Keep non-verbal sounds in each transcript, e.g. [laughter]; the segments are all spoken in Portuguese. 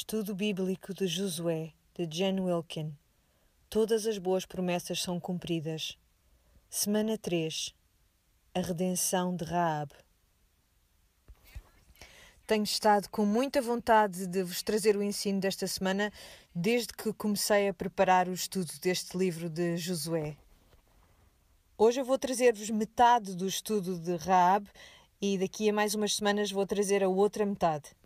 Estudo Bíblico de Josué, de Jen Wilkin. Todas as boas promessas são cumpridas. Semana 3. A redenção de Raab. Tenho estado com muita vontade de vos trazer o ensino desta semana desde que comecei a preparar o estudo deste livro de Josué. Hoje eu vou trazer-vos metade do estudo de Raab e daqui a mais umas semanas vou trazer a outra metade.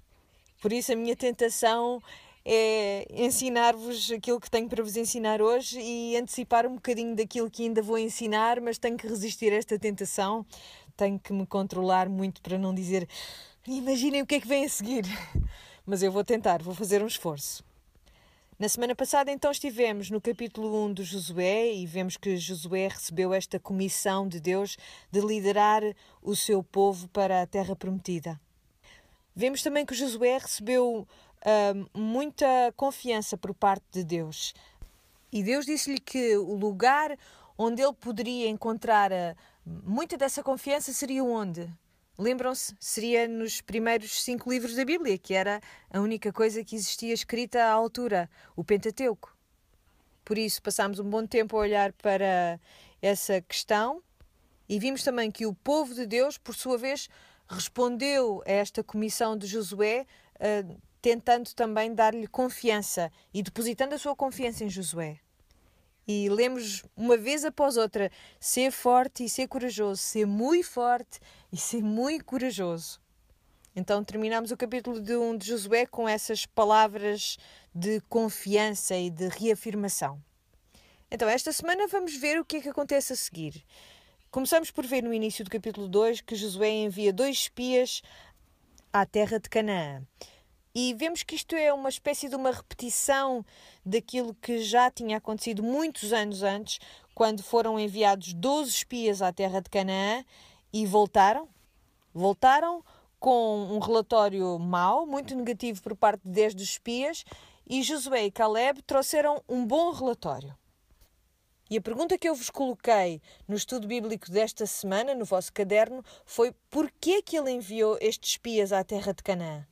Por isso, a minha tentação é ensinar-vos aquilo que tenho para vos ensinar hoje e antecipar um bocadinho daquilo que ainda vou ensinar, mas tenho que resistir a esta tentação. Tenho que me controlar muito para não dizer imaginem o que é que vem a seguir. [laughs] Mas eu vou tentar, vou fazer um esforço. Na semana passada, então, estivemos no capítulo 1 de Josué e vemos que Josué recebeu esta comissão de Deus de liderar o seu povo para a terra prometida. Vemos também que Josué recebeu uh, muita confiança por parte de Deus. E Deus disse-lhe que o lugar onde ele poderia encontrar uh, muita dessa confiança seria onde? Lembram-se? Seria nos primeiros cinco livros da Bíblia, que era a única coisa que existia escrita à altura, o Pentateuco. Por isso, passámos um bom tempo a olhar para essa questão e vimos também que o povo de Deus, por sua vez, respondeu a esta comissão de Josué, uh, tentando também dar-lhe confiança e depositando a sua confiança em Josué. E lemos uma vez após outra: ser forte e ser corajoso, ser muito forte e ser muito corajoso. Então terminamos o capítulo de 1 de Josué com essas palavras de confiança e de reafirmação. Então, esta semana vamos ver o que é que acontece a seguir. Começamos por ver no início do capítulo 2 que Josué envia dois espias à terra de Canaã. E vemos que isto é uma espécie de uma repetição daquilo que já tinha acontecido muitos anos antes, quando foram enviados 12 espias à terra de Canaã e voltaram. Voltaram com um relatório mau, muito negativo por parte de 10 dos espias, e Josué e Caleb trouxeram um bom relatório. E a pergunta que eu vos coloquei no estudo bíblico desta semana, no vosso caderno, foi por que que ele enviou estes espias à terra de Canaã?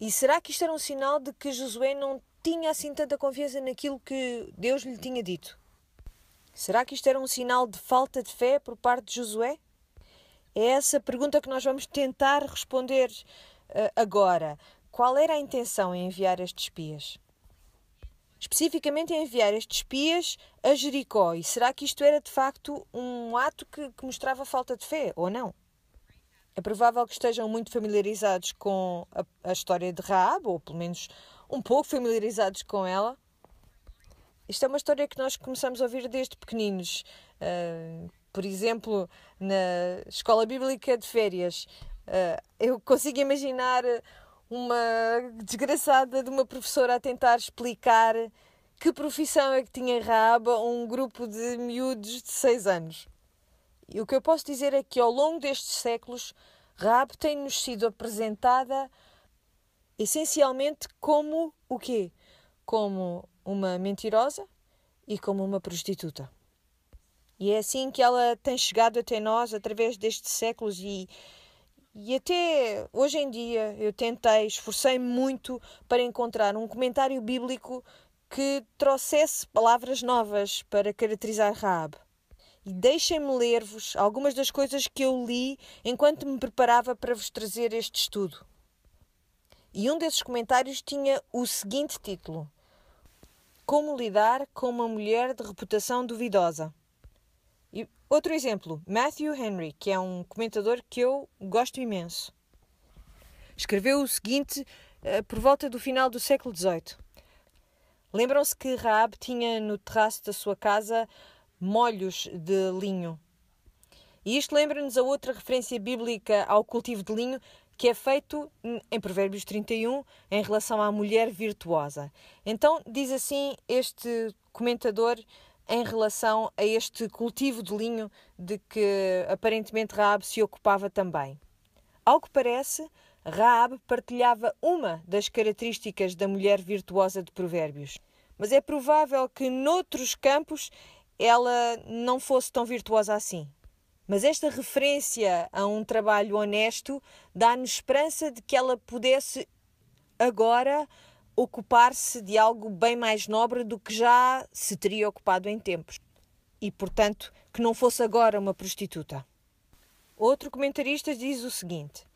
E será que isto era um sinal de que Josué não tinha assim tanta confiança naquilo que Deus lhe tinha dito? Será que isto era um sinal de falta de fé por parte de Josué? É essa pergunta que nós vamos tentar responder uh, agora. Qual era a intenção em enviar estes espias? Especificamente em enviar estes espias a Jericó. E será que isto era de facto um ato que, que mostrava falta de fé ou não? É provável que estejam muito familiarizados com a, a, história de Raab, ou pelo menos um pouco familiarizados com ela. Isto é uma história que nós começamos a ouvir desde pequeninos. Uh, por exemplo, na escola bíblica de férias, uh, eu consigo imaginar uma desgraçada de uma professora a tentar explicar que profissão é que tinha Raab a um grupo de miúdos de 6 anos. E o que eu posso dizer é que ao longo destes séculos, Raab tem-nos sido apresentada essencialmente como o quê? Como uma mentirosa e como uma prostituta. E é assim que ela tem chegado até nós através destes séculos e e até hoje em dia eu tentei, esforcei-me muito para encontrar um comentário bíblico que trouxesse palavras novas para caracterizar Raab. E deixem-me ler-vos algumas das coisas que eu li enquanto me preparava para vos trazer este estudo. E um desses comentários tinha o seguinte título: Como lidar com uma mulher de reputação duvidosa. Outro exemplo, Matthew Henry, que é um comentador que eu gosto imenso. Escreveu o seguinte uh, por volta do final do século XVIII. Lembram-se que Raab tinha no terraço da sua casa molhos de linho. E isto lembra-nos a outra referência bíblica ao cultivo de linho que é feito em Provérbios 31 em relação à mulher virtuosa. Então, diz assim este comentador em relação a este cultivo de linho de que aparentemente Raab se ocupava também. Ao que parece, Raab partilhava uma das características da mulher virtuosa de Provérbios. Mas é provável que noutros campos ela não fosse tão virtuosa assim. Mas esta referência a um trabalho honesto dá-nos esperança de que ela pudesse agora ocupar-se de algo bem mais nobre do que já se teria ocupado em tempos. E, portanto, que não fosse agora uma prostituta. Outro comentarista diz o seguinte: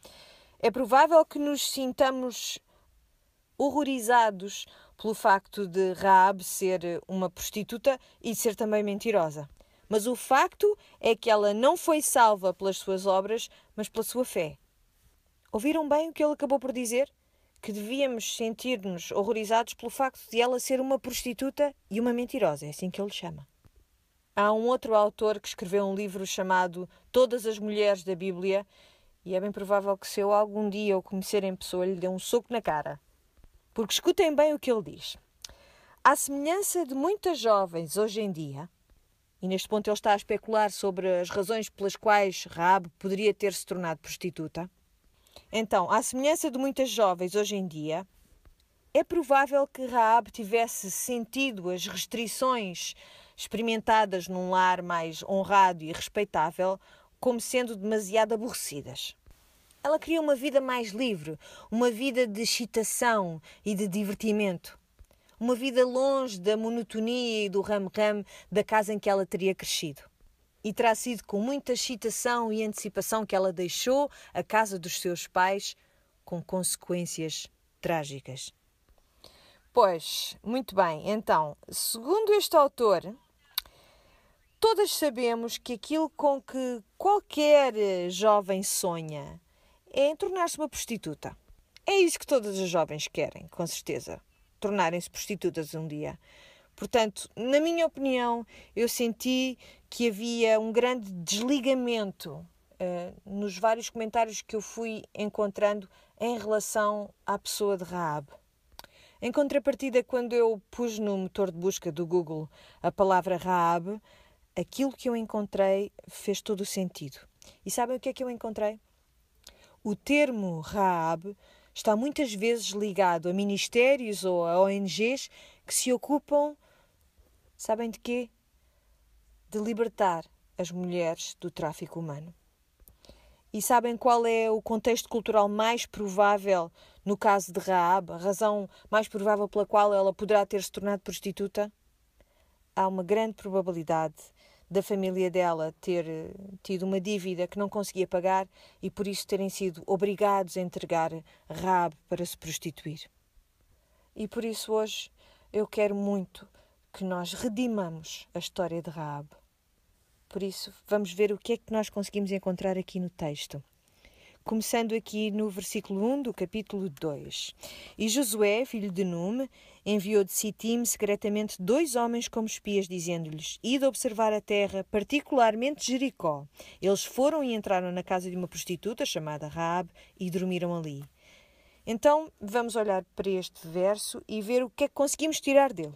é provável que nos sintamos horrorizados pelo facto de Raab ser uma prostituta e ser também mentirosa. Mas o facto é que ela não foi salva pelas suas obras, mas pela sua fé. Ouviram bem o que ele acabou por dizer? Que devíamos sentir-nos horrorizados pelo facto de ela ser uma prostituta e uma mentirosa, é assim que ele chama. Há um outro autor que escreveu um livro chamado Todas as Mulheres da Bíblia, e é bem provável que se eu algum dia o conhecer em pessoa lhe dê um soco na cara. Porque escutem bem o que ele diz. À semelhança de muitas jovens hoje em dia, e neste ponto ele está a especular sobre as razões pelas quais Raab poderia ter se tornado prostituta. Então, à semelhança de muitas jovens hoje em dia, é provável que Raab tivesse sentido as restrições experimentadas num lar mais honrado e respeitável como sendo demasiado aborrecidas. Ela queria uma vida mais livre, uma vida de excitação e de divertimento. Uma vida longe da monotonia e do ram-ram da casa em que ela teria crescido. E terá sido com muita excitação e antecipação que ela deixou a casa dos seus pais, com consequências trágicas. Pois, muito bem, então, segundo este autor, Todas sabemos que aquilo com que qualquer jovem sonha é em tornar-se uma prostituta. É isso que todas as jovens querem, com certeza. Tornarem-se prostitutas um dia. Portanto, na minha opinião, eu senti que havia um grande desligamento uh, nos vários comentários que eu fui encontrando em relação à pessoa de Raab. Em contrapartida, quando eu pus no motor de busca do Google a palavra Raab, aquilo que eu encontrei fez todo o sentido. E sabem o que é que eu encontrei? O termo Raab está muitas vezes ligado a ministérios ou a ONGs que se ocupam, sabem de quê? De libertar as mulheres do tráfico humano. E sabem qual é o contexto cultural mais provável no caso de Raab, a razão mais provável pela qual ela poderá ter se tornado prostituta? Há uma grande probabilidade da família dela ter eh, tido uma dívida que não conseguia pagar e por isso terem sido obrigados a entregar Raab para se prostituir. E por isso hoje eu quero muito que nós redimamos a história de Raab. Por isso, vamos ver o que é que nós conseguimos encontrar aqui no texto começando aqui no versículo 1 do capítulo 2. E Josué, filho de Nume, enviou de Sitim secretamente dois homens como espias, dizendo-lhes: Ide observar a terra, particularmente Jericó. Eles foram e entraram na casa de uma prostituta chamada Raab e dormiram ali. Então, vamos olhar para este verso e ver o que é que conseguimos tirar dele.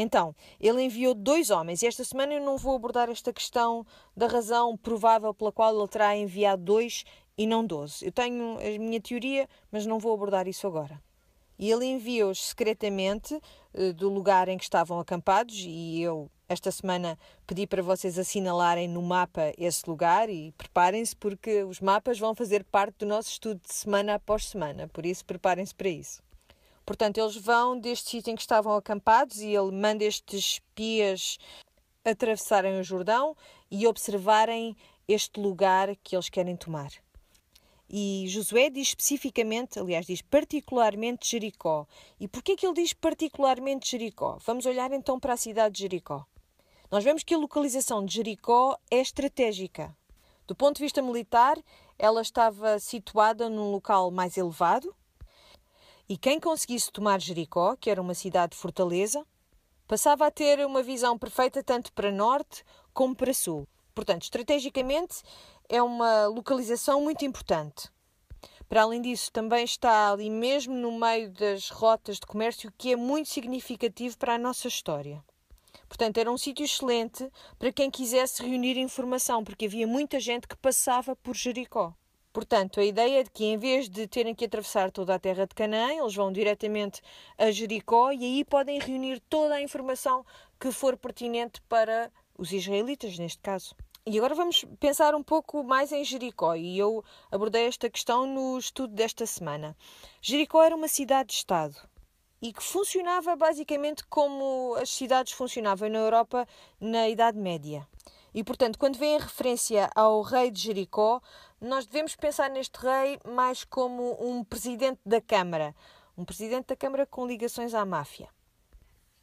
Então, ele enviou dois homens. E esta semana eu não vou abordar esta questão da razão provável pela qual ele terá enviado dois e não 12. Eu tenho a minha teoria, mas não vou abordar isso agora. E ele envia-os secretamente uh, do lugar em que estavam acampados, e eu, esta semana, pedi para vocês assinalarem no mapa esse lugar e preparem-se, porque os mapas vão fazer parte do nosso estudo de semana após semana, por isso preparem-se para isso. Portanto, eles vão deste sítio em que estavam acampados e ele manda estes espias atravessarem o Jordão e observarem este lugar que eles querem tomar. E Josué diz especificamente, aliás, diz particularmente Jericó. E porquê que ele diz particularmente Jericó? Vamos olhar então para a cidade de Jericó. Nós vemos que a localização de Jericó é estratégica. Do ponto de vista militar, ela estava situada num local mais elevado. E quem conseguisse tomar Jericó, que era uma cidade fortaleza, passava a ter uma visão perfeita tanto para norte como para sul. Portanto, estrategicamente, é uma localização muito importante. Para além disso, também está ali mesmo no meio das rotas de comércio, que é muito significativo para a nossa história. Portanto, era um sítio excelente para quem quisesse reunir informação, porque havia muita gente que passava por Jericó. Portanto, a ideia é de que em vez de terem que atravessar toda a terra de Canaã, eles vão diretamente a Jericó e aí podem reunir toda a informação que for pertinente para os israelitas, neste caso. E agora vamos pensar um pouco mais em Jericó, e eu abordei esta questão no estudo desta semana. Jericó era uma cidade-estado. e que funcionava basicamente como as cidades funcionavam na Europa na Idade Média. E, portanto, quando vem a referência ao rei de Jericó, nós devemos pensar neste rei mais como um presidente da Câmara, um presidente da Câmara com ligações à máfia.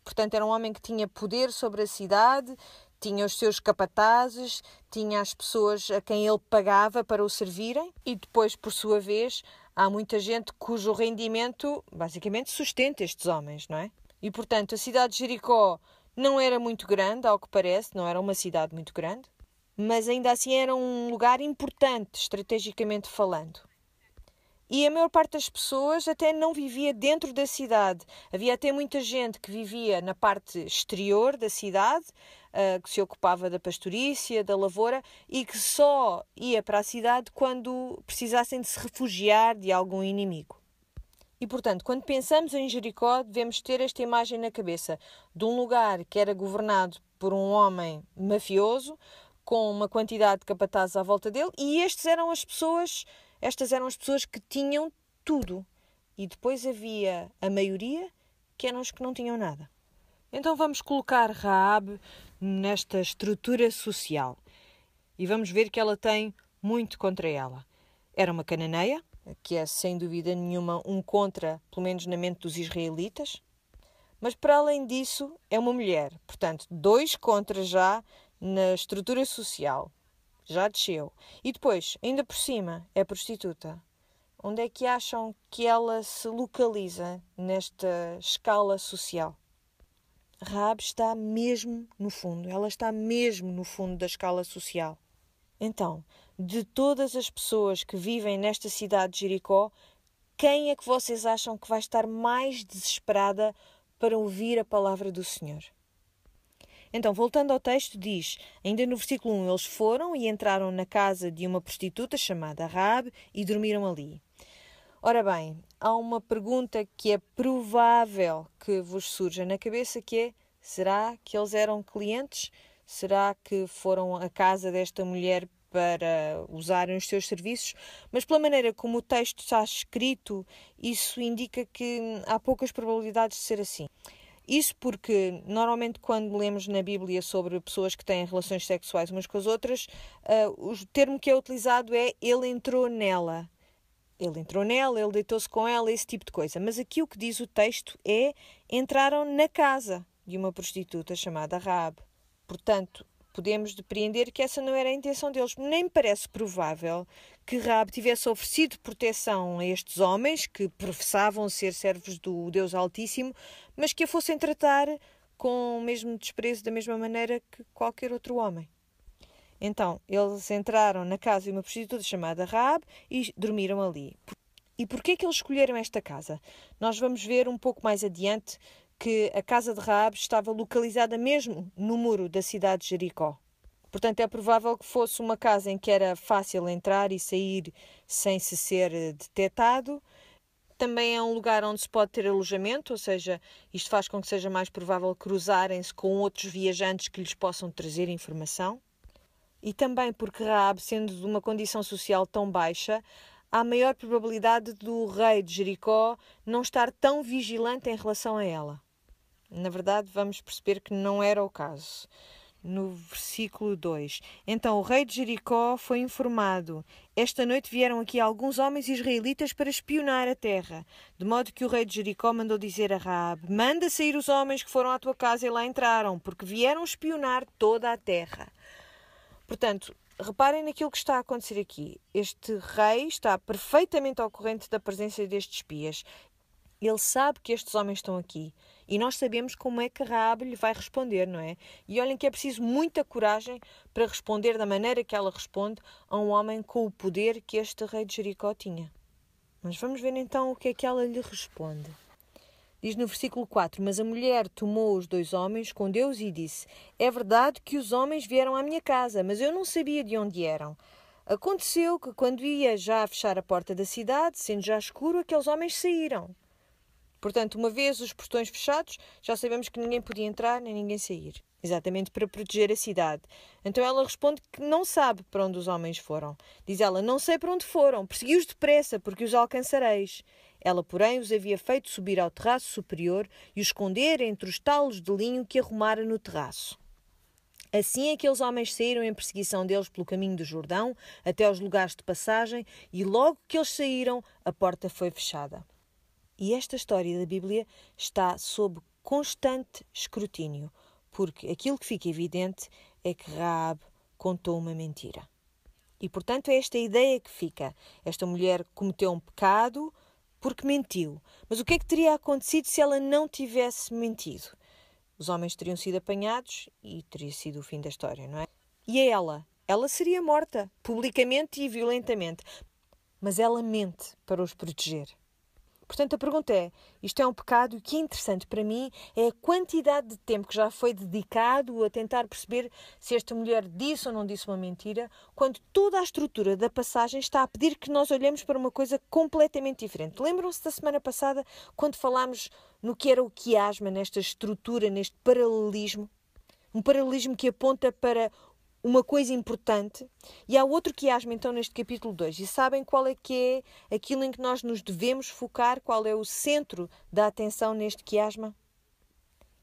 Portanto, era um homem que tinha poder sobre a cidade, tinha os seus capatazes, tinha as pessoas a quem ele pagava para o servirem, e depois, por sua vez, há muita gente cujo rendimento basicamente sustenta estes homens, não é? E portanto, a cidade de Jericó não era muito grande, ao que parece, não era uma cidade muito grande, mas ainda assim era um lugar importante, estrategicamente falando. E a maior parte das pessoas até não vivia dentro da cidade. Havia até muita gente que vivia na parte exterior da cidade, uh, que se ocupava da pastorícia, da lavoura e que só ia para a cidade quando precisassem de se refugiar de algum inimigo. E, portanto, quando pensamos em Jericó, devemos ter esta imagem na cabeça de um lugar que era governado por um homem mafioso, com uma quantidade de capatazes à volta dele, e estes eram as pessoas, estas eram as pessoas que tinham tudo. E depois havia a maioria que eram os que não tinham nada. Então vamos colocar Raab nesta estrutura social e vamos ver que ela tem muito contra ela. Era uma cananeia, que é sem dúvida nenhuma um contra, pelo menos na mente dos israelitas, mas para além disso é uma mulher, portanto, dois contra já na estrutura social. Já desceu. E depois, ainda por cima, é prostituta. Onde é que acham que ela se localiza nesta escala social? Raab está mesmo no fundo, ela está mesmo no fundo da escala social. Então, de todas as pessoas que vivem nesta cidade de Jericó, quem é que vocês acham que vai estar mais desesperada para ouvir a palavra do Senhor? Então, voltando ao texto, diz, ainda no versículo 1, eles foram e entraram na casa de uma prostituta chamada Raab e dormiram ali. Ora bem, há uma pergunta que é provável que vos surja na cabeça que é: será que eles eram clientes? Será que foram à casa desta mulher para usarem os seus serviços? Mas pela maneira como o texto está escrito, isso indica que há poucas probabilidades de ser assim. Isso porque, normalmente, quando lemos na Bíblia sobre pessoas que têm relações sexuais umas com as outras, uh, o termo que é utilizado é ele entrou nela ele entrou nela, ele deitou-se com ela, esse tipo de coisa. Mas aqui o que diz o texto é entraram na casa de uma prostituta chamada Raab. Portanto, podemos depreender que essa não era a intenção deles. Nem parece provável que Raab tivesse oferecido proteção a estes homens que professavam ser servos do Deus Altíssimo, mas que a fossem tratar com o mesmo desprezo da mesma maneira que qualquer outro homem. Então, eles entraram na casa de uma prostituta chamada Raab e dormiram ali. E porquê que eles escolheram esta casa? Nós vamos ver um pouco mais adiante que a casa de Raab estava localizada mesmo no muro da cidade de Jericó. Portanto, é provável que fosse uma casa em que era fácil entrar e sair sem se ser detectado. Também é um lugar onde se pode ter alojamento, ou seja, isto faz com que seja mais provável cruzarem-se com outros viajantes que lhes possam trazer informação e também porque Raab, sendo de uma condição social tão baixa, há maior probabilidade do rei de Jericó não estar tão vigilante em relação a ela. Na verdade, vamos perceber que não era o caso. No versículo 2: Então o rei de Jericó foi informado: Esta noite vieram aqui alguns homens israelitas para espionar a terra. De modo que o rei de Jericó mandou dizer a Raab: Manda sair os homens que foram à tua casa e lá entraram, porque vieram espionar toda a terra. Portanto, reparem naquilo que está a acontecer aqui. Este rei está perfeitamente ao corrente da presença destes espias. Ele sabe que estes homens estão aqui. E nós sabemos como é que Raab lhe vai responder, não é? E olhem que é preciso muita coragem para responder da maneira que ela responde a um homem com o poder que este rei de Jericó tinha. Mas vamos ver então o que é que ela lhe responde. Diz no versículo 4: Mas a mulher tomou os dois homens com Deus e disse: É verdade que os homens vieram à minha casa, mas eu não sabia de onde eram. Aconteceu que, quando ia já a fechar a porta da cidade, sendo já escuro, aqueles homens saíram. Portanto, uma vez os portões fechados, já sabemos que ninguém podia entrar nem ninguém sair. Exatamente para proteger a cidade. Então ela responde que não sabe para onde os homens foram. Diz ela: Não sei para onde foram, persegui-os depressa, porque os alcançareis. Ela, porém, os havia feito subir ao terraço superior e os esconder entre os talos de linho que arrumara no terraço. Assim aqueles homens saíram em perseguição deles pelo caminho do Jordão, até aos lugares de passagem, e logo que eles saíram, a porta foi fechada. E esta história da Bíblia está sob constante escrutínio, porque aquilo que fica evidente é que Raab contou uma mentira. E portanto é esta ideia que fica. Esta mulher cometeu um pecado porque mentiu. Mas o que é que teria acontecido se ela não tivesse mentido? Os homens teriam sido apanhados e teria sido o fim da história, não é? E a ela? Ela seria morta, publicamente e violentamente. Mas ela mente para os proteger. Portanto, a pergunta é: isto é um pecado? E o que é interessante para mim é a quantidade de tempo que já foi dedicado a tentar perceber se esta mulher disse ou não disse uma mentira, quando toda a estrutura da passagem está a pedir que nós olhemos para uma coisa completamente diferente. Lembram-se da semana passada, quando falámos no que era o quiasma, nesta estrutura, neste paralelismo? Um paralelismo que aponta para uma coisa importante e há outro quiasma então neste capítulo 2 e sabem qual é que é aquilo em que nós nos devemos focar, qual é o centro da atenção neste quiasma?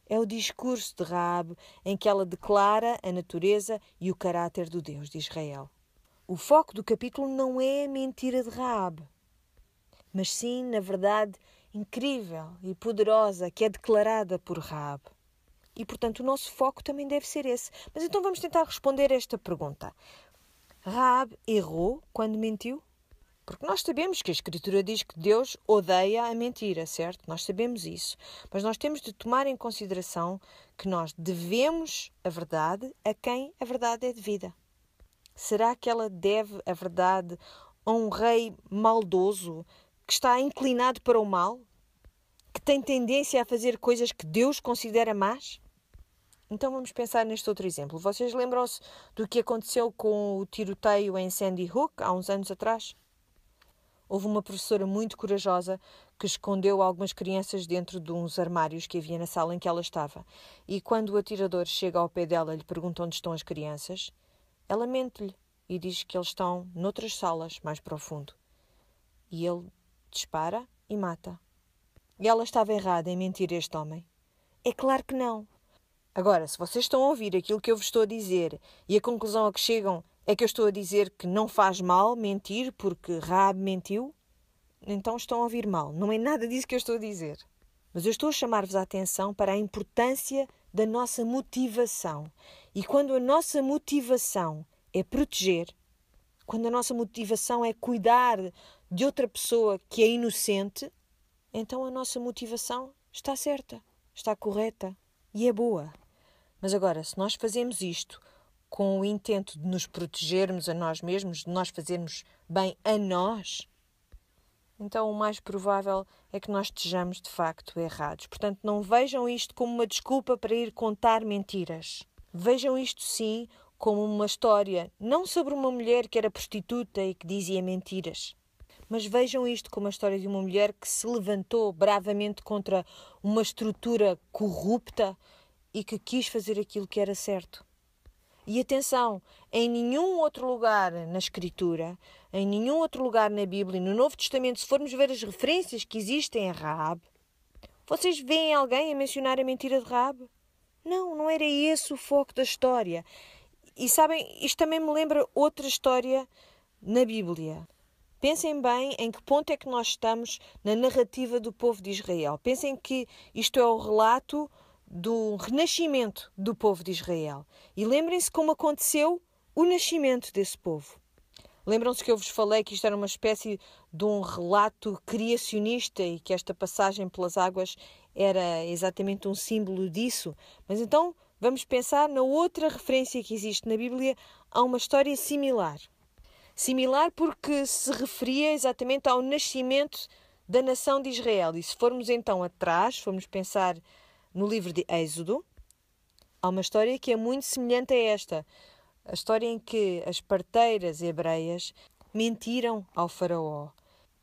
É o discurso de Raab em que ela declara a natureza e o caráter do Deus de Israel. O foco do capítulo não é a mentira de Raab, mas sim, na verdade, incrível e poderosa que é declarada por Raab. E, portanto, o nosso foco também deve ser esse. Mas então vamos tentar responder esta pergunta. Raab errou quando mentiu? Porque nós sabemos que a Escritura diz que Deus odeia a mentira, certo? Nós sabemos isso. Mas nós temos de tomar em consideração que nós devemos a verdade a quem a verdade é devida. Será que ela deve a verdade a um rei maldoso que está inclinado para o mal? Que tem tendência a fazer coisas que Deus considera más? Então vamos pensar neste outro exemplo. Vocês lembram-se do que aconteceu com o tiroteio em Sandy Hook há uns anos atrás? Houve uma professora muito corajosa que escondeu algumas crianças dentro de uns armários que havia na sala em que ela estava. E quando o atirador chega ao pé dela e lhe pergunta onde estão as crianças, ela mente-lhe e diz que eles estão noutras salas mais profundo. E ele dispara e mata. E ela estava errada em mentir a este homem? É claro que não. Agora, se vocês estão a ouvir aquilo que eu vos estou a dizer e a conclusão a que chegam é que eu estou a dizer que não faz mal mentir porque Raab mentiu, então estão a ouvir mal. Não é nada disso que eu estou a dizer. Mas eu estou a chamar-vos a atenção para a importância da nossa motivação. E quando a nossa motivação é proteger, quando a nossa motivação é cuidar de outra pessoa que é inocente, então a nossa motivação está certa, está correta e é boa. Mas agora, se nós fazemos isto com o intento de nos protegermos a nós mesmos, de nós fazermos bem a nós, então o mais provável é que nós estejamos de facto errados. Portanto, não vejam isto como uma desculpa para ir contar mentiras. Vejam isto sim como uma história, não sobre uma mulher que era prostituta e que dizia mentiras, mas vejam isto como a história de uma mulher que se levantou bravamente contra uma estrutura corrupta e que quis fazer aquilo que era certo. E atenção, em nenhum outro lugar na Escritura, em nenhum outro lugar na Bíblia, no Novo Testamento, se formos ver as referências que existem a Raab, vocês veem alguém a mencionar a mentira de Raab? Não, não era esse o foco da história. E sabem, isto também me lembra outra história na Bíblia. Pensem bem em que ponto é que nós estamos na narrativa do povo de Israel. Pensem que isto é o relato do renascimento do povo de Israel. E lembrem-se como aconteceu o nascimento desse povo. Lembram-se que eu vos falei que isto era uma espécie de um relato criacionista e que esta passagem pelas águas era exatamente um símbolo disso. Mas então vamos pensar na outra referência que existe na Bíblia a uma história similar. Similar porque se referia exatamente ao nascimento da nação de Israel. E se formos então atrás, formos pensar no livro de Êxodo, há uma história que é muito semelhante a esta. A história em que as parteiras hebreias mentiram ao faraó.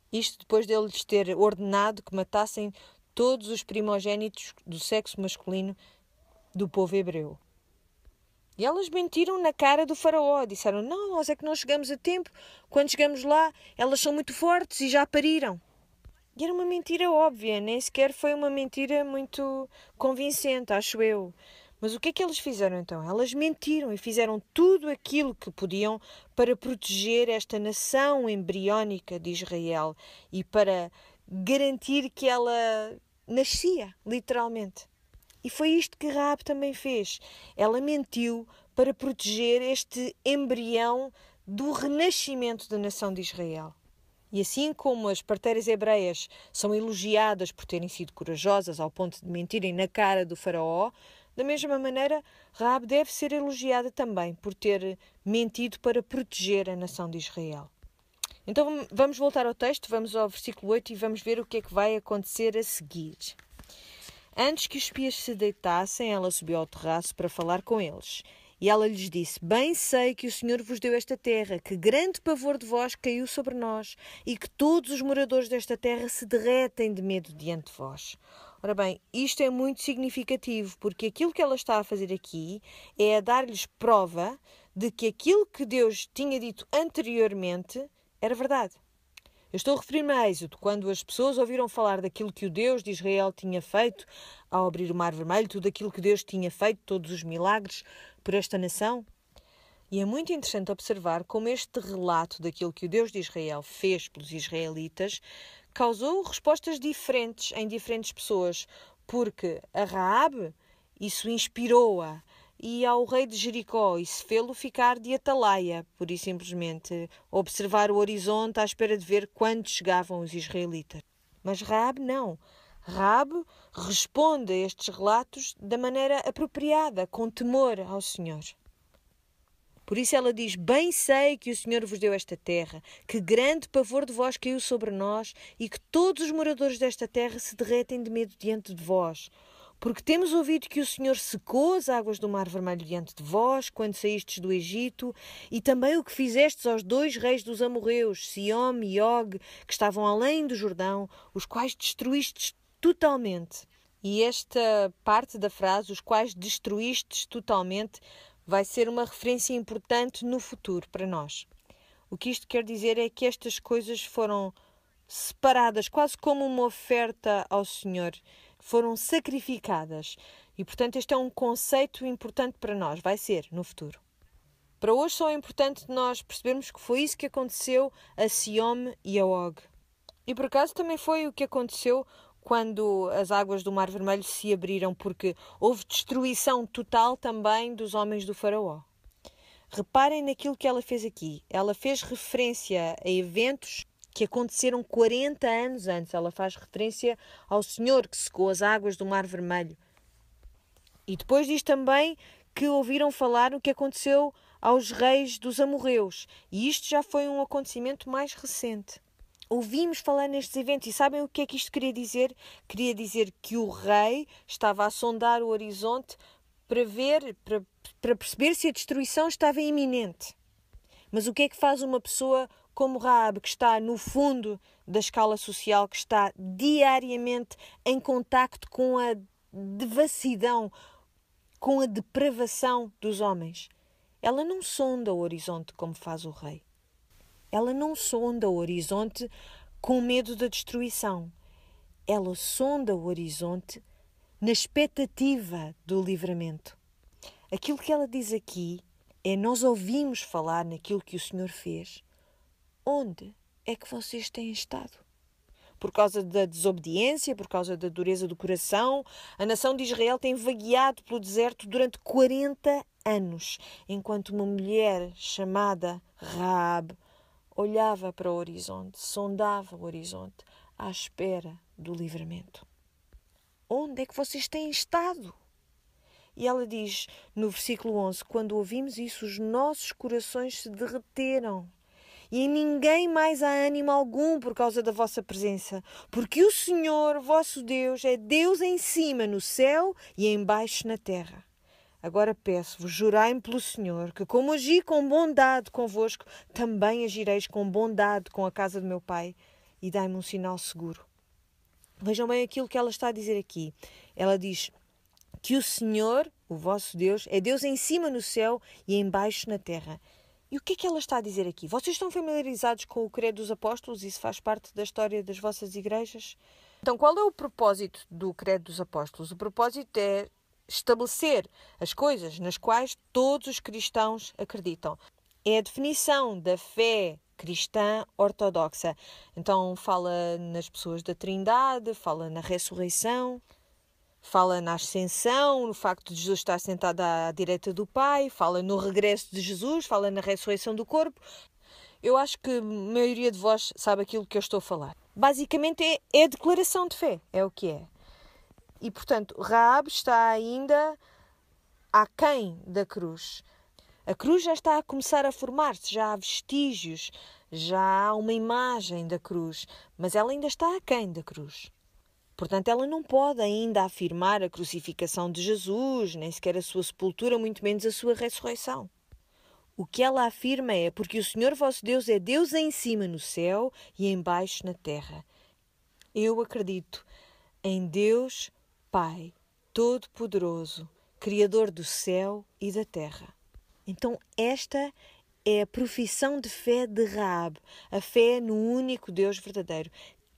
Isto depois deles ter ordenado que matassem todos os primogênitos do sexo masculino do povo hebreu. E elas mentiram na cara do faraó. Disseram: Não, nós é que não chegamos a tempo. Quando chegamos lá, elas são muito fortes e já pariram. E era uma mentira óbvia, nem sequer foi uma mentira muito convincente, acho eu. Mas o que é que elas fizeram então? Elas mentiram e fizeram tudo aquilo que podiam para proteger esta nação embriónica de Israel e para garantir que ela nascia, literalmente. E foi isto que Raab também fez. Ela mentiu para proteger este embrião do renascimento da nação de Israel. E assim como as parteiras hebreias são elogiadas por terem sido corajosas ao ponto de mentirem na cara do faraó, da mesma maneira, Raab deve ser elogiada também por ter mentido para proteger a nação de Israel. Então vamos voltar ao texto, vamos ao versículo 8 e vamos ver o que é que vai acontecer a seguir. Antes que os espias se deitassem, ela subiu ao terraço para falar com eles. E ela lhes disse: Bem sei que o Senhor vos deu esta terra, que grande pavor de vós caiu sobre nós, e que todos os moradores desta terra se derretem de medo diante de vós. Ora bem, isto é muito significativo, porque aquilo que ela está a fazer aqui é a dar-lhes prova de que aquilo que Deus tinha dito anteriormente era verdade. Eu estou a referir-me a Êxodo, quando as pessoas ouviram falar daquilo que o Deus de Israel tinha feito ao abrir o Mar Vermelho, tudo aquilo que Deus tinha feito, todos os milagres por esta nação. E é muito interessante observar como este relato daquilo que o Deus de Israel fez pelos israelitas causou respostas diferentes em diferentes pessoas, porque a Raab isso inspirou-a e ao rei de Jericó isso fê-lo ficar de atalaia, por isso simplesmente observar o horizonte à espera de ver quando chegavam os israelitas. Mas Raab não. Raab responde a estes relatos da maneira apropriada, com temor ao Senhor. Por isso ela diz: Bem sei que o Senhor vos deu esta terra, que grande pavor de vós caiu sobre nós e que todos os moradores desta terra se derretem de medo diante de vós. Porque temos ouvido que o Senhor secou as águas do Mar Vermelho diante de vós, quando saístes do Egito, e também o que fizestes aos dois reis dos amorreus, Siom e Og, que estavam além do Jordão, os quais destruístes totalmente. E esta parte da frase, os quais destruístes totalmente, vai ser uma referência importante no futuro para nós. O que isto quer dizer é que estas coisas foram separadas, quase como uma oferta ao Senhor, foram sacrificadas. E, portanto, este é um conceito importante para nós, vai ser no futuro. Para hoje só é importante nós percebermos que foi isso que aconteceu a Siom e a Og. E por acaso também foi o que aconteceu quando as águas do Mar Vermelho se abriram, porque houve destruição total também dos homens do Faraó. Reparem naquilo que ela fez aqui. Ela fez referência a eventos que aconteceram 40 anos antes. Ela faz referência ao Senhor que secou as águas do Mar Vermelho. E depois diz também que ouviram falar o que aconteceu aos reis dos amorreus. E isto já foi um acontecimento mais recente ouvimos falar nestes eventos e sabem o que é que isto queria dizer? Queria dizer que o rei estava a sondar o horizonte para ver, para, para perceber se a destruição estava iminente. Mas o que é que faz uma pessoa como Raab, que está no fundo da escala social, que está diariamente em contacto com a devassidão, com a depravação dos homens? Ela não sonda o horizonte como faz o rei. Ela não sonda o horizonte com medo da destruição. Ela sonda o horizonte na expectativa do livramento. Aquilo que ela diz aqui é: nós ouvimos falar naquilo que o Senhor fez. Onde é que vocês têm estado? Por causa da desobediência, por causa da dureza do coração, a nação de Israel tem vagueado pelo deserto durante 40 anos, enquanto uma mulher chamada Raab olhava para o horizonte, sondava o horizonte, à espera do livramento. Onde é que vocês têm estado? E ela diz no versículo 11: Quando ouvimos isso, os nossos corações se derreteram. E em ninguém mais há ânimo algum por causa da vossa presença, porque o Senhor, vosso Deus, é Deus em cima no céu e embaixo na terra. Agora peço-vos, jurai-me pelo Senhor, que como agi com bondade convosco, também agireis com bondade com a casa do meu Pai, e dai-me um sinal seguro. Vejam bem aquilo que ela está a dizer aqui. Ela diz que o Senhor, o vosso Deus, é Deus em cima no céu e embaixo na terra. E o que é que ela está a dizer aqui? Vocês estão familiarizados com o Credo dos Apóstolos? Isso faz parte da história das vossas igrejas? Então, qual é o propósito do Credo dos Apóstolos? O propósito é estabelecer as coisas nas quais todos os cristãos acreditam. É a definição da fé cristã ortodoxa. Então, fala nas pessoas da Trindade, fala na ressurreição, fala na ascensão, no facto de Jesus estar sentado à direita do Pai, fala no regresso de Jesus, fala na ressurreição do corpo. Eu acho que a maioria de vós sabe aquilo que eu estou a falar. Basicamente é, é declaração de fé, é o que é. E portanto, Raab está ainda aquém da cruz. A cruz já está a começar a formar-se, já há vestígios, já há uma imagem da cruz, mas ela ainda está aquém da cruz. Portanto, ela não pode ainda afirmar a crucificação de Jesus, nem sequer a sua sepultura, muito menos a sua ressurreição. O que ela afirma é: porque o Senhor vosso Deus é Deus em cima no céu e embaixo na terra. Eu acredito em Deus Pai Todo-Poderoso, Criador do céu e da terra. Então, esta é a profissão de fé de Raab, a fé no único Deus verdadeiro.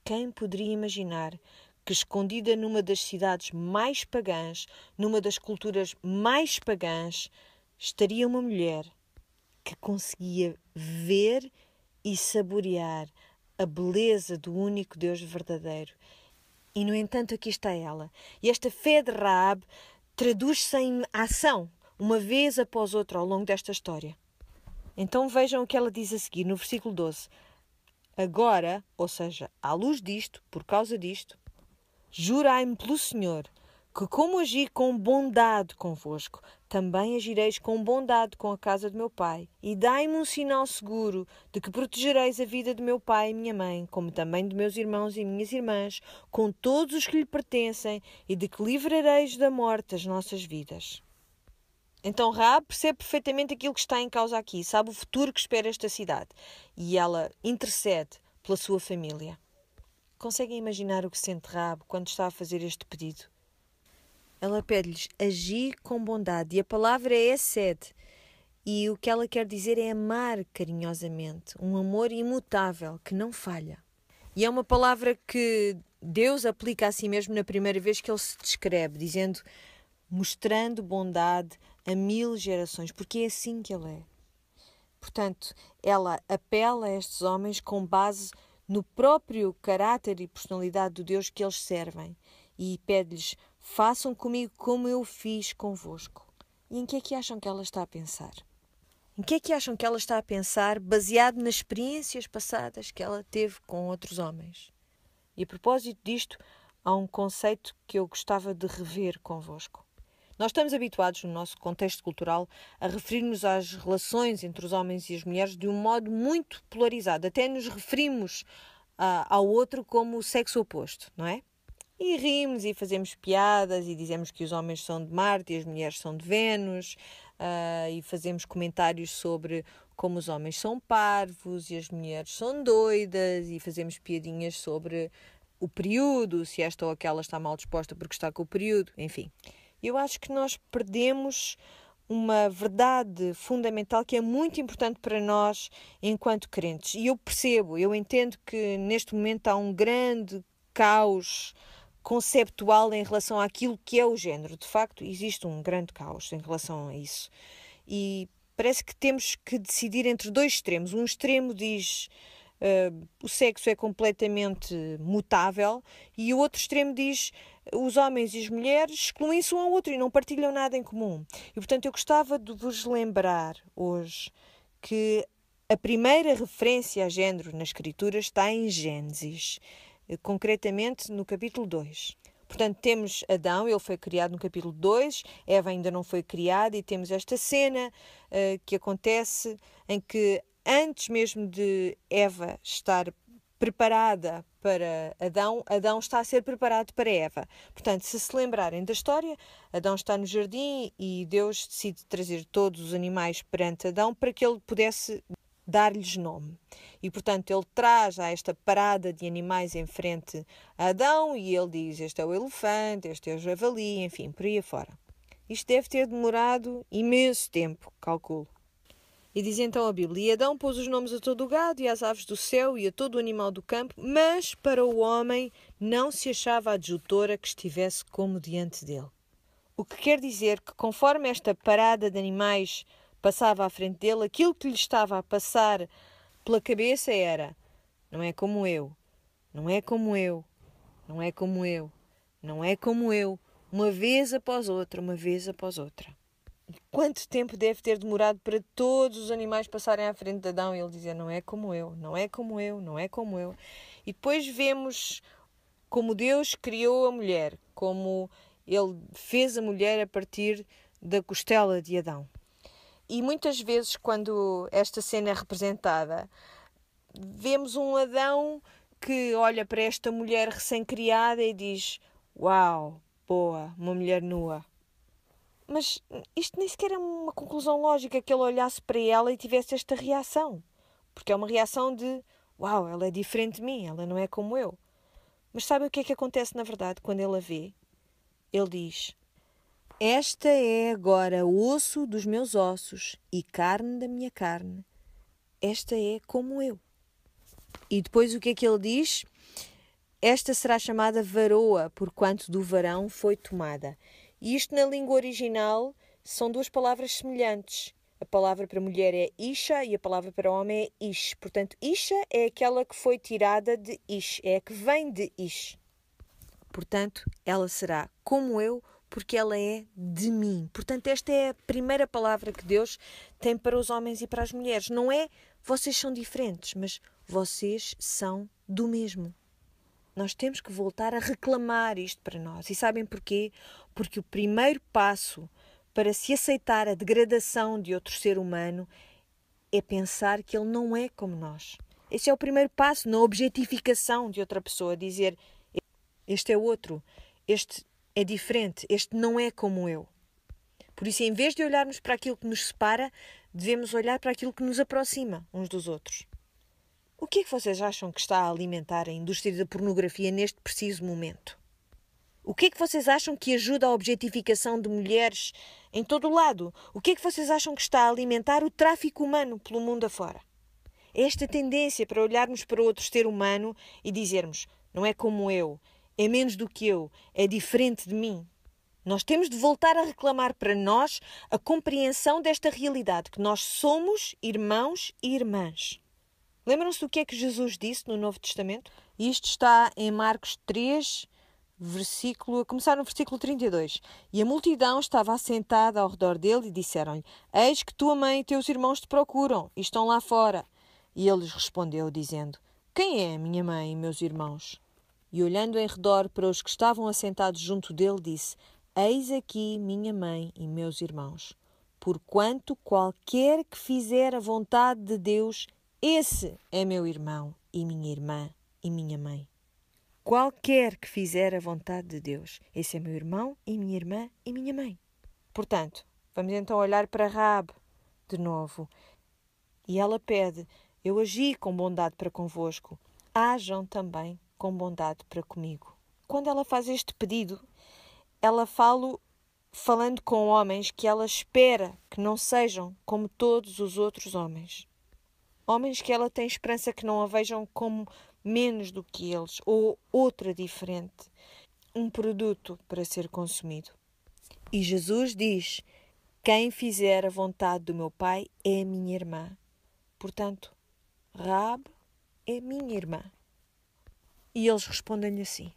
Quem poderia imaginar que, escondida numa das cidades mais pagãs, numa das culturas mais pagãs, estaria uma mulher que conseguia ver e saborear a beleza do único Deus verdadeiro. E, no entanto, aqui está ela. E esta fé de Raab traduz-se em ação, uma vez após outra, ao longo desta história. Então vejam o que ela diz a seguir, no versículo 12. Agora, ou seja, à luz disto, por causa disto, Jurai-me pelo Senhor que, como agi com bondade convosco, também agireis com bondade com a casa de meu pai. E dai-me um sinal seguro de que protegereis a vida de meu pai e minha mãe, como também de meus irmãos e minhas irmãs, com todos os que lhe pertencem, e de que livrareis da morte as nossas vidas. Então Raab percebe perfeitamente aquilo que está em causa aqui, sabe o futuro que espera esta cidade, e ela intercede pela sua família. Conseguem imaginar o que sente Rabo quando está a fazer este pedido? Ela pede-lhes agir com bondade e a palavra é sede. E o que ela quer dizer é amar carinhosamente, um amor imutável que não falha. E é uma palavra que Deus aplica a si mesmo na primeira vez que ele se descreve, dizendo mostrando bondade a mil gerações, porque é assim que ele é. Portanto, ela apela a estes homens com base no próprio caráter e personalidade do Deus que eles servem e pede-lhes: façam comigo como eu fiz convosco. E em que é que acham que ela está a pensar? Em que é que acham que ela está a pensar baseado nas experiências passadas que ela teve com outros homens? E a propósito disto, há um conceito que eu gostava de rever convosco. Nós estamos habituados, no nosso contexto cultural, a referir-nos às relações entre os homens e as mulheres de um modo muito polarizado. Até nos referimos uh, ao outro como o sexo oposto, não é? E rimos e fazemos piadas e dizemos que os homens são de Marte e as mulheres são de Vênus, uh, e fazemos comentários sobre como os homens são parvos e as mulheres são doidas, e fazemos piadinhas sobre o período, se esta ou aquela está mal disposta porque está com o período, enfim eu acho que nós perdemos uma verdade fundamental que é muito importante para nós enquanto crentes. E eu percebo, eu entendo que neste momento há um grande caos conceptual em relação àquilo que é o género. De facto, existe um grande caos em relação a isso. E parece que temos que decidir entre dois extremos. Um extremo diz uh, o sexo é completamente mutável e o outro extremo diz os homens e as mulheres excluem-se um ao outro e não partilham nada em comum. E portanto eu gostava de vos lembrar hoje que a primeira referência a género na Escritura está em Gênesis, eh, concretamente no capítulo 2. Portanto, temos Adão, ele foi criado no capítulo 2, Eva ainda não foi criada, e temos esta cena uh, que acontece em que antes mesmo de Eva estar preparada para Adão, Adão está a ser preparado para Eva. Portanto, se se lembrarem da história, Adão está no jardim e Deus decide trazer todos os animais perante Adão para que ele pudesse dar-lhes nome. E, portanto, ele traz a esta parada de animais em frente a Adão e ele diz: Este é o elefante, este é o javali, enfim, por aí afora. Isto deve ter demorado imenso tempo, calculo. E diz então a Bíblia: E Adão pôs os nomes a todo o gado e às aves do céu e a todo o animal do campo, mas para o homem não se achava adjutora que estivesse como diante dele. O que quer dizer que, conforme esta parada de animais passava à frente dele, aquilo que lhe estava a passar pela cabeça era: Não é como eu, não é como eu, não é como eu, não é como eu, uma vez após outra, uma vez após outra quanto tempo deve ter demorado para todos os animais passarem à frente de Adão e ele dizer: Não é como eu, não é como eu, não é como eu. E depois vemos como Deus criou a mulher, como ele fez a mulher a partir da costela de Adão. E muitas vezes, quando esta cena é representada, vemos um Adão que olha para esta mulher recém-criada e diz: Uau, boa, uma mulher nua. Mas isto nem sequer é uma conclusão lógica que ele olhasse para ela e tivesse esta reação. Porque é uma reação de: Uau, ela é diferente de mim, ela não é como eu. Mas sabe o que é que acontece na verdade quando ele a vê? Ele diz: Esta é agora osso dos meus ossos e carne da minha carne. Esta é como eu. E depois o que é que ele diz? Esta será chamada varoa, porquanto do varão foi tomada. E isto na língua original são duas palavras semelhantes. A palavra para mulher é Isha e a palavra para homem é Ish. Portanto, Isha é aquela que foi tirada de Ish, é a que vem de Ish. Portanto, ela será como eu, porque ela é de mim. Portanto, esta é a primeira palavra que Deus tem para os homens e para as mulheres. Não é vocês são diferentes, mas vocês são do mesmo. Nós temos que voltar a reclamar isto para nós. E sabem porquê? Porque o primeiro passo para se aceitar a degradação de outro ser humano é pensar que ele não é como nós. Esse é o primeiro passo na objetificação de outra pessoa, dizer este é outro, este é diferente, este não é como eu. Por isso, em vez de olharmos para aquilo que nos separa, devemos olhar para aquilo que nos aproxima uns dos outros. O que é que vocês acham que está a alimentar a indústria da pornografia neste preciso momento? O que é que vocês acham que ajuda a objetificação de mulheres em todo o lado? O que é que vocês acham que está a alimentar o tráfico humano pelo mundo afora? É esta tendência para olharmos para outro ser humano e dizermos: não é como eu, é menos do que eu, é diferente de mim. Nós temos de voltar a reclamar para nós a compreensão desta realidade, que nós somos irmãos e irmãs. Lembram-se do que é que Jesus disse no Novo Testamento? Isto está em Marcos 3, versículo, a começar no versículo 32. E a multidão estava assentada ao redor dele e disseram-lhe: Eis que tua mãe e teus irmãos te procuram e estão lá fora. E ele lhes respondeu, dizendo: Quem é minha mãe e meus irmãos? E olhando em redor para os que estavam assentados junto dele, disse: Eis aqui minha mãe e meus irmãos. Porquanto qualquer que fizer a vontade de Deus, esse é meu irmão e minha irmã e minha mãe. Qualquer que fizer a vontade de Deus, esse é meu irmão e minha irmã e minha mãe. Portanto, vamos então olhar para Raab de novo. E ela pede: Eu agi com bondade para convosco, hajam também com bondade para comigo. Quando ela faz este pedido, ela fala falando com homens que ela espera que não sejam como todos os outros homens. Homens que ela tem esperança que não a vejam como menos do que eles ou outra diferente, um produto para ser consumido. E Jesus diz: Quem fizer a vontade do meu Pai é minha irmã. Portanto, Rab é minha irmã. E eles respondem-lhe assim: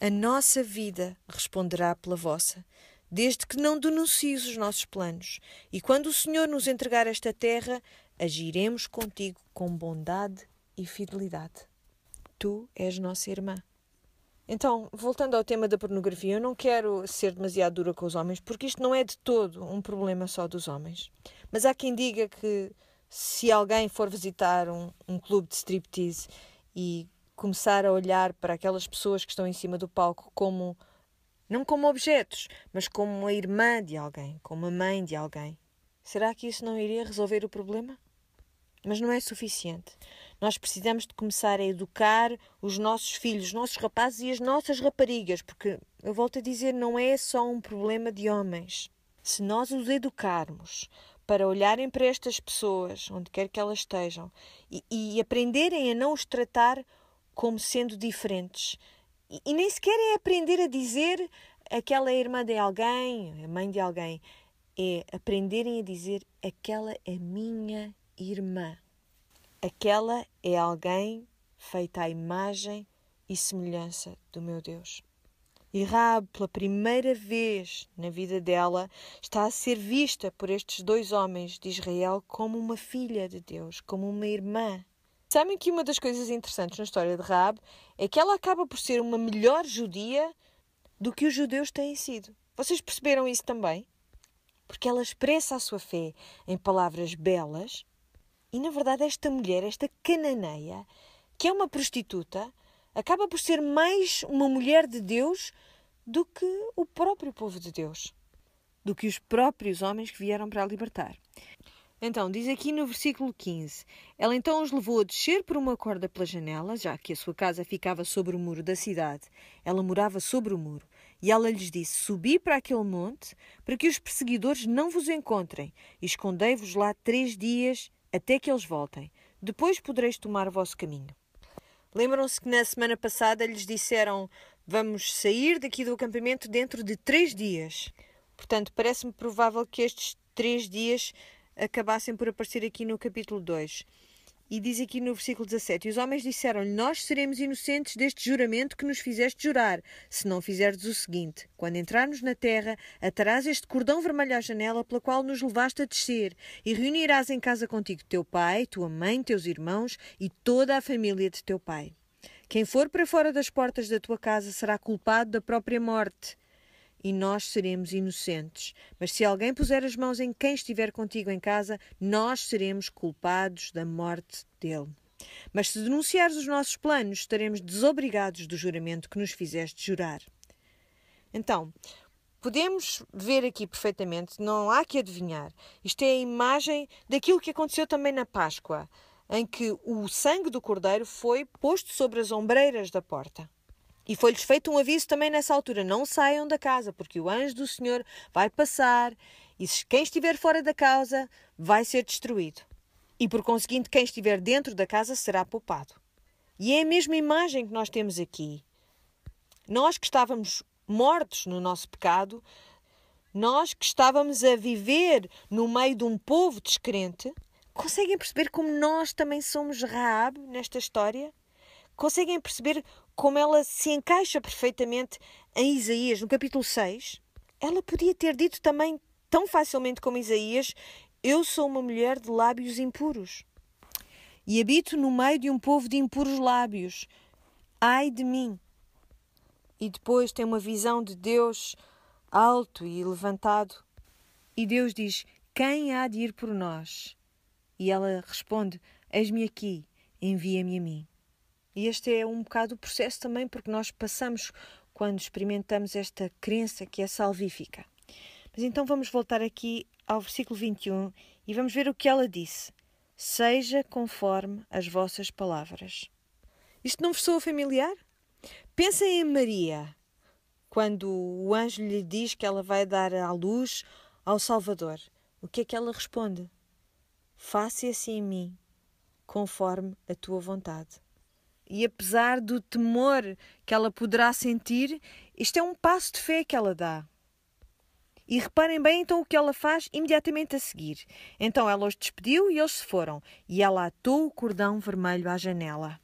A nossa vida responderá pela vossa, desde que não denuncies os nossos planos. E quando o Senhor nos entregar esta terra, agiremos contigo com bondade e fidelidade. Tu és nossa irmã. Então, voltando ao tema da pornografia, eu não quero ser demasiado dura com os homens, porque isto não é de todo um problema só dos homens. Mas há quem diga que se alguém for visitar um, um clube de striptease e começar a olhar para aquelas pessoas que estão em cima do palco como não como objetos, mas como a irmã de alguém, como a mãe de alguém, será que isso não iria resolver o problema? Mas não é suficiente. Nós precisamos de começar a educar os nossos filhos, os nossos rapazes e as nossas raparigas, porque, eu volto a dizer, não é só um problema de homens. Se nós os educarmos para olharem para estas pessoas, onde quer que elas estejam, e, e aprenderem a não os tratar como sendo diferentes. E, e nem sequer é aprender a dizer aquela é irmã de alguém, a mãe de alguém. É aprenderem a dizer aquela é minha irmã. Aquela é alguém feita à imagem e semelhança do meu Deus. E Raab, pela primeira vez na vida dela, está a ser vista por estes dois homens de Israel como uma filha de Deus, como uma irmã. Sabem que uma das coisas interessantes na história de Raab é que ela acaba por ser uma melhor judia do que os judeus têm sido. Vocês perceberam isso também? Porque ela expressa a sua fé em palavras belas e, na verdade, esta mulher, esta cananeia, que é uma prostituta, acaba por ser mais uma mulher de Deus do que o próprio povo de Deus, do que os próprios homens que vieram para a libertar. Então, diz aqui no versículo 15: Ela então os levou a descer por uma corda pela janela, já que a sua casa ficava sobre o muro da cidade. Ela morava sobre o muro. E ela lhes disse: Subi para aquele monte, para que os perseguidores não vos encontrem, e escondei-vos lá três dias até que eles voltem. Depois podereis tomar o vosso caminho. Lembram-se que na semana passada lhes disseram: Vamos sair daqui do acampamento dentro de três dias. Portanto, parece-me provável que estes três dias acabassem por aparecer aqui no capítulo 2. E diz aqui no versículo 17: E os homens disseram-lhe: Nós seremos inocentes deste juramento que nos fizeste jurar, se não fizerdes o seguinte: Quando entrarmos na terra, atarás este cordão vermelho à janela pela qual nos levaste a descer, e reunirás em casa contigo teu pai, tua mãe, teus irmãos e toda a família de teu pai. Quem for para fora das portas da tua casa será culpado da própria morte e nós seremos inocentes. Mas se alguém puser as mãos em quem estiver contigo em casa, nós seremos culpados da morte dele. Mas se denunciares os nossos planos, estaremos desobrigados do juramento que nos fizeste jurar. Então, podemos ver aqui perfeitamente, não há que adivinhar. Isto é a imagem daquilo que aconteceu também na Páscoa, em que o sangue do cordeiro foi posto sobre as ombreiras da porta. E foi-lhes feito um aviso também nessa altura: não saiam da casa, porque o anjo do Senhor vai passar e quem estiver fora da casa vai ser destruído. E por conseguinte, quem estiver dentro da casa será poupado. E é a mesma imagem que nós temos aqui. Nós que estávamos mortos no nosso pecado, nós que estávamos a viver no meio de um povo descrente, conseguem perceber como nós também somos Raab nesta história? Conseguem perceber como ela se encaixa perfeitamente em Isaías, no capítulo 6, ela podia ter dito também tão facilmente como Isaías: Eu sou uma mulher de lábios impuros e habito no meio de um povo de impuros lábios. Ai de mim! E depois tem uma visão de Deus alto e levantado. E Deus diz: Quem há de ir por nós? E ela responde: Eis-me aqui, envia-me a mim. E este é um bocado o processo também, porque nós passamos quando experimentamos esta crença que é salvífica. Mas então vamos voltar aqui ao versículo 21 e vamos ver o que ela disse. Seja conforme as vossas palavras. Isto não vos soa familiar? Pensem em Maria, quando o anjo lhe diz que ela vai dar à luz ao Salvador. O que é que ela responde? Faça assim em mim, conforme a tua vontade. E apesar do temor que ela poderá sentir, isto é um passo de fé que ela dá. E reparem bem então o que ela faz imediatamente a seguir. Então ela os despediu e eles se foram. E ela atou o cordão vermelho à janela.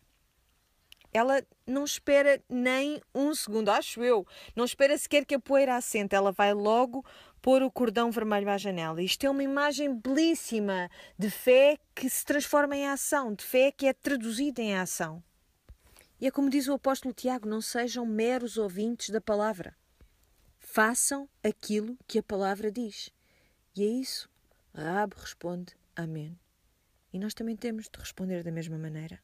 Ela não espera nem um segundo, acho eu. Não espera sequer que a poeira assente. Ela vai logo pôr o cordão vermelho à janela. Isto é uma imagem belíssima de fé que se transforma em ação, de fé que é traduzida em ação. E é como diz o apóstolo Tiago: não sejam meros ouvintes da palavra. Façam aquilo que a palavra diz. E é isso. Raab responde: Amém. E nós também temos de responder da mesma maneira.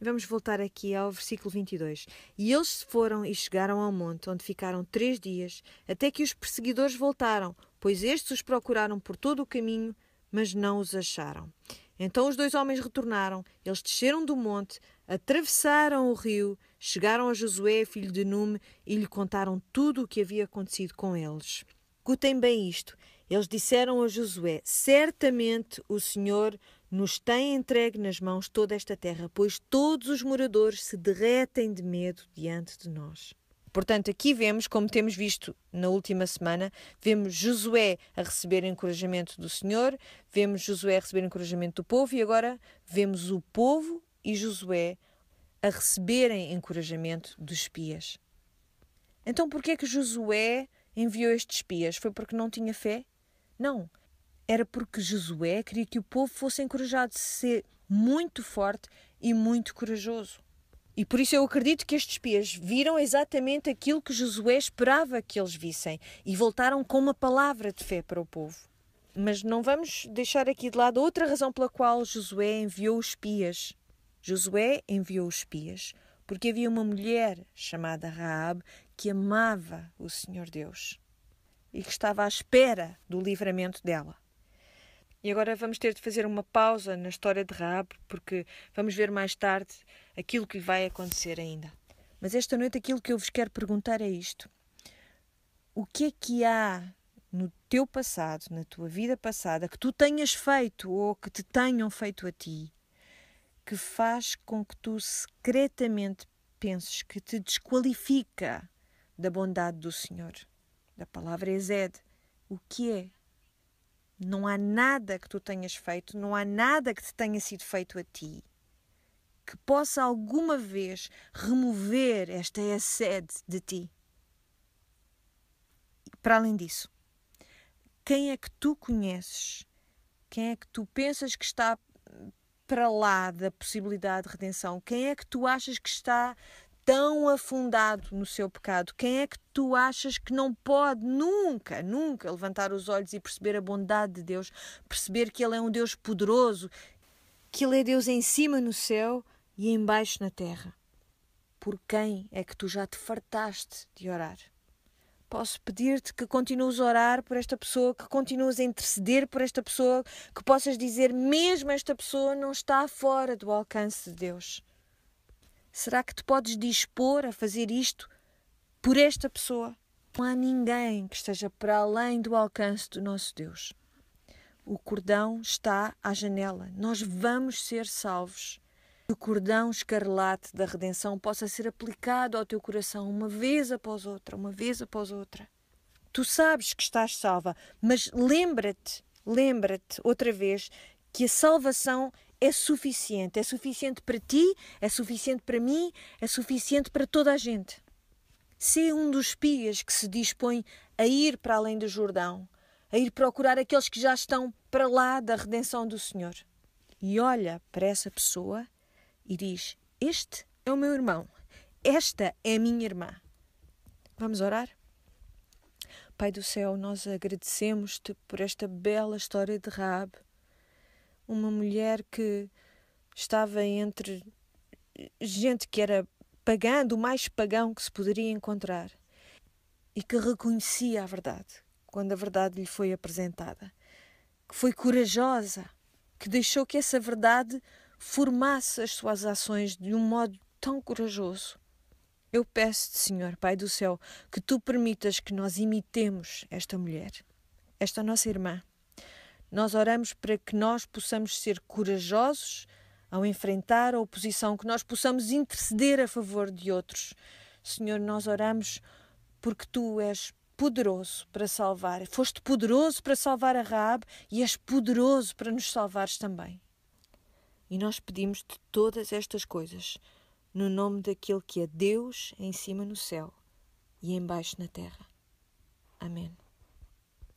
Vamos voltar aqui ao versículo 22. E eles se foram e chegaram ao monte, onde ficaram três dias, até que os perseguidores voltaram, pois estes os procuraram por todo o caminho, mas não os acharam. Então os dois homens retornaram, eles desceram do monte, atravessaram o rio, chegaram a Josué, filho de Nume, e lhe contaram tudo o que havia acontecido com eles. Escutem bem isto. Eles disseram a Josué: Certamente o Senhor nos tem entregue nas mãos toda esta terra, pois todos os moradores se derretem de medo diante de nós. Portanto, aqui vemos, como temos visto na última semana, vemos Josué a receber encorajamento do Senhor, vemos Josué a receber encorajamento do povo e agora vemos o povo e Josué a receberem encorajamento dos espias. Então, por que é que Josué enviou estes espias? Foi porque não tinha fé? Não. Era porque Josué queria que o povo fosse encorajado a ser muito forte e muito corajoso. E por isso eu acredito que estes espias viram exatamente aquilo que Josué esperava que eles vissem e voltaram com uma palavra de fé para o povo. Mas não vamos deixar aqui de lado outra razão pela qual Josué enviou os espias. Josué enviou os espias porque havia uma mulher chamada Raab que amava o Senhor Deus e que estava à espera do livramento dela. E agora vamos ter de fazer uma pausa na história de Raab, porque vamos ver mais tarde aquilo que vai acontecer ainda. Mas esta noite aquilo que eu vos quero perguntar é isto: o que é que há no teu passado, na tua vida passada, que tu tenhas feito ou que te tenham feito a ti, que faz com que tu secretamente penses que te desqualifica da bondade do Senhor? Da palavra Ezed. O que é? Não há nada que tu tenhas feito, não há nada que te tenha sido feito a ti que possa alguma vez remover esta sede de ti. Para além disso, quem é que tu conheces? Quem é que tu pensas que está para lá da possibilidade de redenção? Quem é que tu achas que está tão afundado no seu pecado? Quem é que tu achas que não pode nunca, nunca levantar os olhos e perceber a bondade de Deus, perceber que Ele é um Deus poderoso, que Ele é Deus em cima no céu e embaixo na terra. Por quem é que tu já te fartaste de orar? Posso pedir-te que continues a orar por esta pessoa, que continues a interceder por esta pessoa, que possas dizer mesmo esta pessoa não está fora do alcance de Deus. Será que te podes dispor a fazer isto por esta pessoa? Não há ninguém que esteja para além do alcance do nosso Deus. O cordão está à janela. Nós vamos ser salvos o cordão escarlate da redenção possa ser aplicado ao teu coração uma vez após outra, uma vez após outra. Tu sabes que estás salva, mas lembra-te, lembra-te outra vez que a salvação é suficiente. É suficiente para ti, é suficiente para mim, é suficiente para toda a gente. Se um dos espias que se dispõe a ir para além do Jordão, a ir procurar aqueles que já estão para lá da redenção do Senhor, e olha para essa pessoa e diz: Este é o meu irmão, esta é a minha irmã. Vamos orar? Pai do céu, nós agradecemos-te por esta bela história de Raab, uma mulher que estava entre gente que era pagã, do mais pagão que se poderia encontrar, e que reconhecia a verdade quando a verdade lhe foi apresentada, que foi corajosa, que deixou que essa verdade formasse as suas ações de um modo tão corajoso. Eu peço-te, Senhor, Pai do céu, que tu permitas que nós imitemos esta mulher, esta nossa irmã. Nós oramos para que nós possamos ser corajosos ao enfrentar a oposição, que nós possamos interceder a favor de outros. Senhor, nós oramos porque tu és poderoso para salvar. Foste poderoso para salvar a Raab e és poderoso para nos salvares também. E nós pedimos-te todas estas coisas, no nome daquele que é Deus em cima no céu e embaixo na terra. Amém.